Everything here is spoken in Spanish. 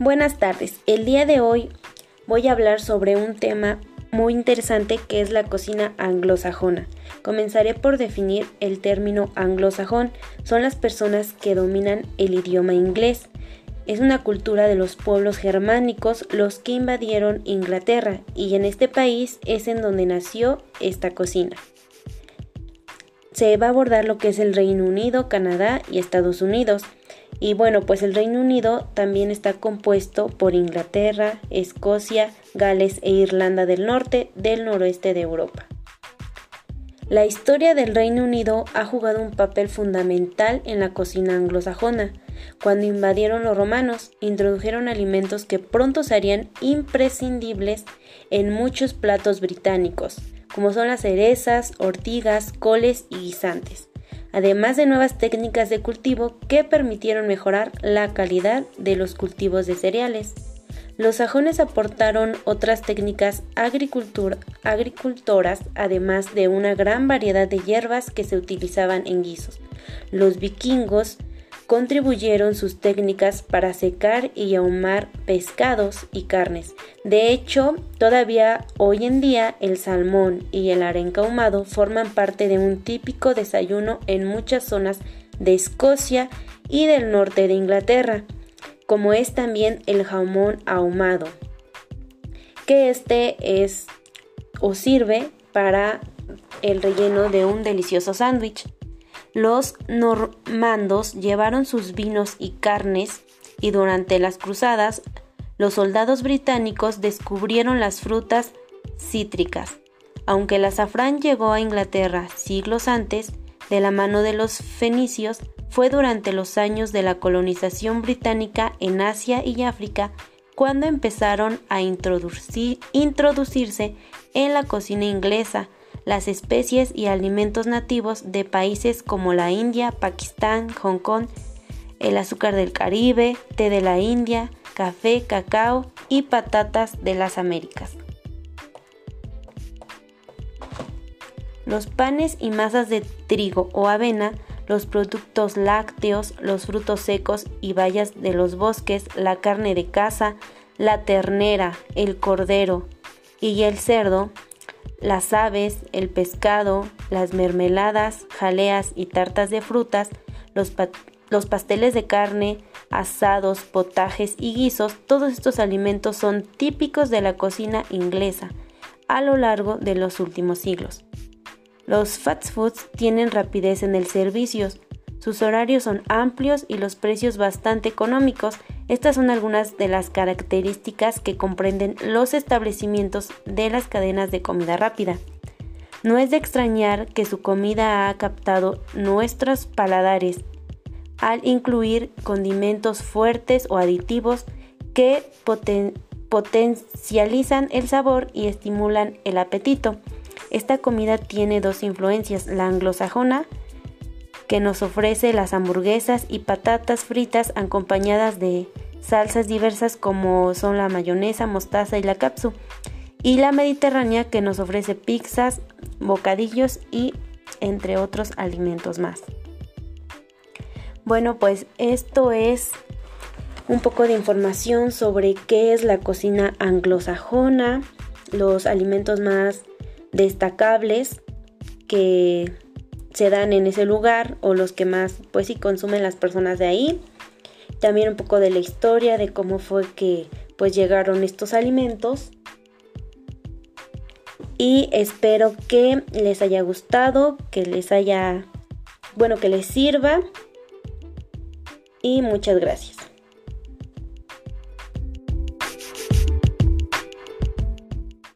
Buenas tardes. El día de hoy voy a hablar sobre un tema muy interesante que es la cocina anglosajona. Comenzaré por definir el término anglosajón. Son las personas que dominan el idioma inglés. Es una cultura de los pueblos germánicos los que invadieron Inglaterra y en este país es en donde nació esta cocina. Se va a abordar lo que es el Reino Unido, Canadá y Estados Unidos. Y bueno, pues el Reino Unido también está compuesto por Inglaterra, Escocia, Gales e Irlanda del Norte del noroeste de Europa. La historia del Reino Unido ha jugado un papel fundamental en la cocina anglosajona. Cuando invadieron los romanos, introdujeron alimentos que pronto serían imprescindibles en muchos platos británicos, como son las cerezas, ortigas, coles y guisantes además de nuevas técnicas de cultivo que permitieron mejorar la calidad de los cultivos de cereales. Los sajones aportaron otras técnicas agricultoras, además de una gran variedad de hierbas que se utilizaban en guisos. Los vikingos contribuyeron sus técnicas para secar y ahumar pescados y carnes. De hecho, todavía hoy en día el salmón y el arenque ahumado forman parte de un típico desayuno en muchas zonas de Escocia y del norte de Inglaterra, como es también el jamón ahumado, que este es o sirve para el relleno de un delicioso sándwich. Los normandos llevaron sus vinos y carnes y durante las cruzadas los soldados británicos descubrieron las frutas cítricas. Aunque el azafrán llegó a Inglaterra siglos antes, de la mano de los fenicios, fue durante los años de la colonización británica en Asia y África cuando empezaron a introducirse en la cocina inglesa las especies y alimentos nativos de países como la India, Pakistán, Hong Kong, el azúcar del Caribe, té de la India, café, cacao y patatas de las Américas. Los panes y masas de trigo o avena, los productos lácteos, los frutos secos y bayas de los bosques, la carne de caza, la ternera, el cordero y el cerdo las aves, el pescado, las mermeladas, jaleas y tartas de frutas, los, pasteles de carne, asados, potajes y guisos, todos estos alimentos son típicos de la cocina inglesa a lo largo de los últimos siglos. Los fast foods tienen rapidez en el servicio, sus horarios son amplios y los precios bastante económicos. Estas son algunas de las características que comprenden los establecimientos de las cadenas de comida rápida. No es de extrañar que su comida ha captado nuestros paladares al incluir condimentos fuertes o aditivos que potencializan el sabor y estimulan el apetito. Esta comida tiene dos influencias, la anglosajona que nos ofrece las hamburguesas y patatas fritas acompañadas de salsas diversas como son la mayonesa, mostaza y la capsu. Y la mediterránea que nos ofrece pizzas, bocadillos y entre otros alimentos más. Bueno, pues esto es un poco de información sobre qué es la cocina anglosajona, los alimentos más destacables que se dan en ese lugar o los que más pues sí consumen las personas de ahí. También un poco de la historia de cómo fue que pues llegaron estos alimentos. Y espero que les haya gustado, que les haya, bueno, que les sirva. Y muchas gracias.